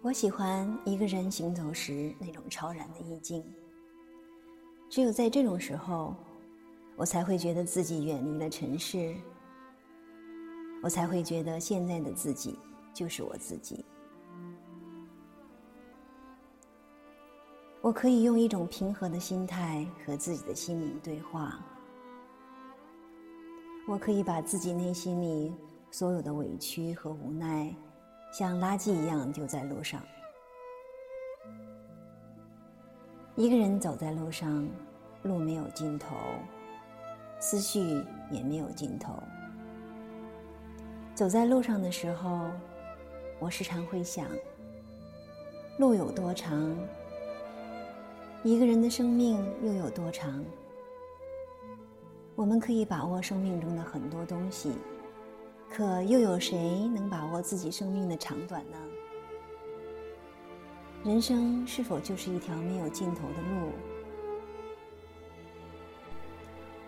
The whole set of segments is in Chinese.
我喜欢一个人行走时那种超然的意境。只有在这种时候，我才会觉得自己远离了尘世，我才会觉得现在的自己就是我自己。我可以用一种平和的心态和自己的心灵对话。我可以把自己内心里所有的委屈和无奈，像垃圾一样丢在路上。一个人走在路上，路没有尽头，思绪也没有尽头。走在路上的时候，我时常会想：路有多长？一个人的生命又有多长？我们可以把握生命中的很多东西，可又有谁能把握自己生命的长短呢？人生是否就是一条没有尽头的路？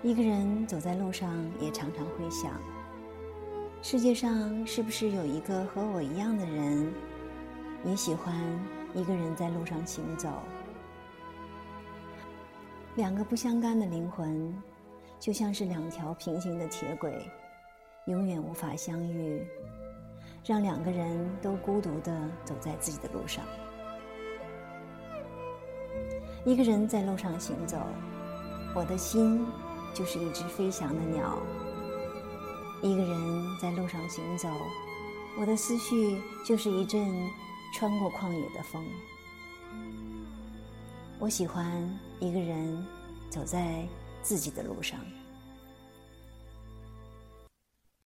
一个人走在路上，也常常会想：世界上是不是有一个和我一样的人，也喜欢一个人在路上行走？两个不相干的灵魂。就像是两条平行的铁轨，永远无法相遇，让两个人都孤独的走在自己的路上。一个人在路上行走，我的心就是一只飞翔的鸟；一个人在路上行走，我的思绪就是一阵穿过旷野的风。我喜欢一个人走在。自己的路上。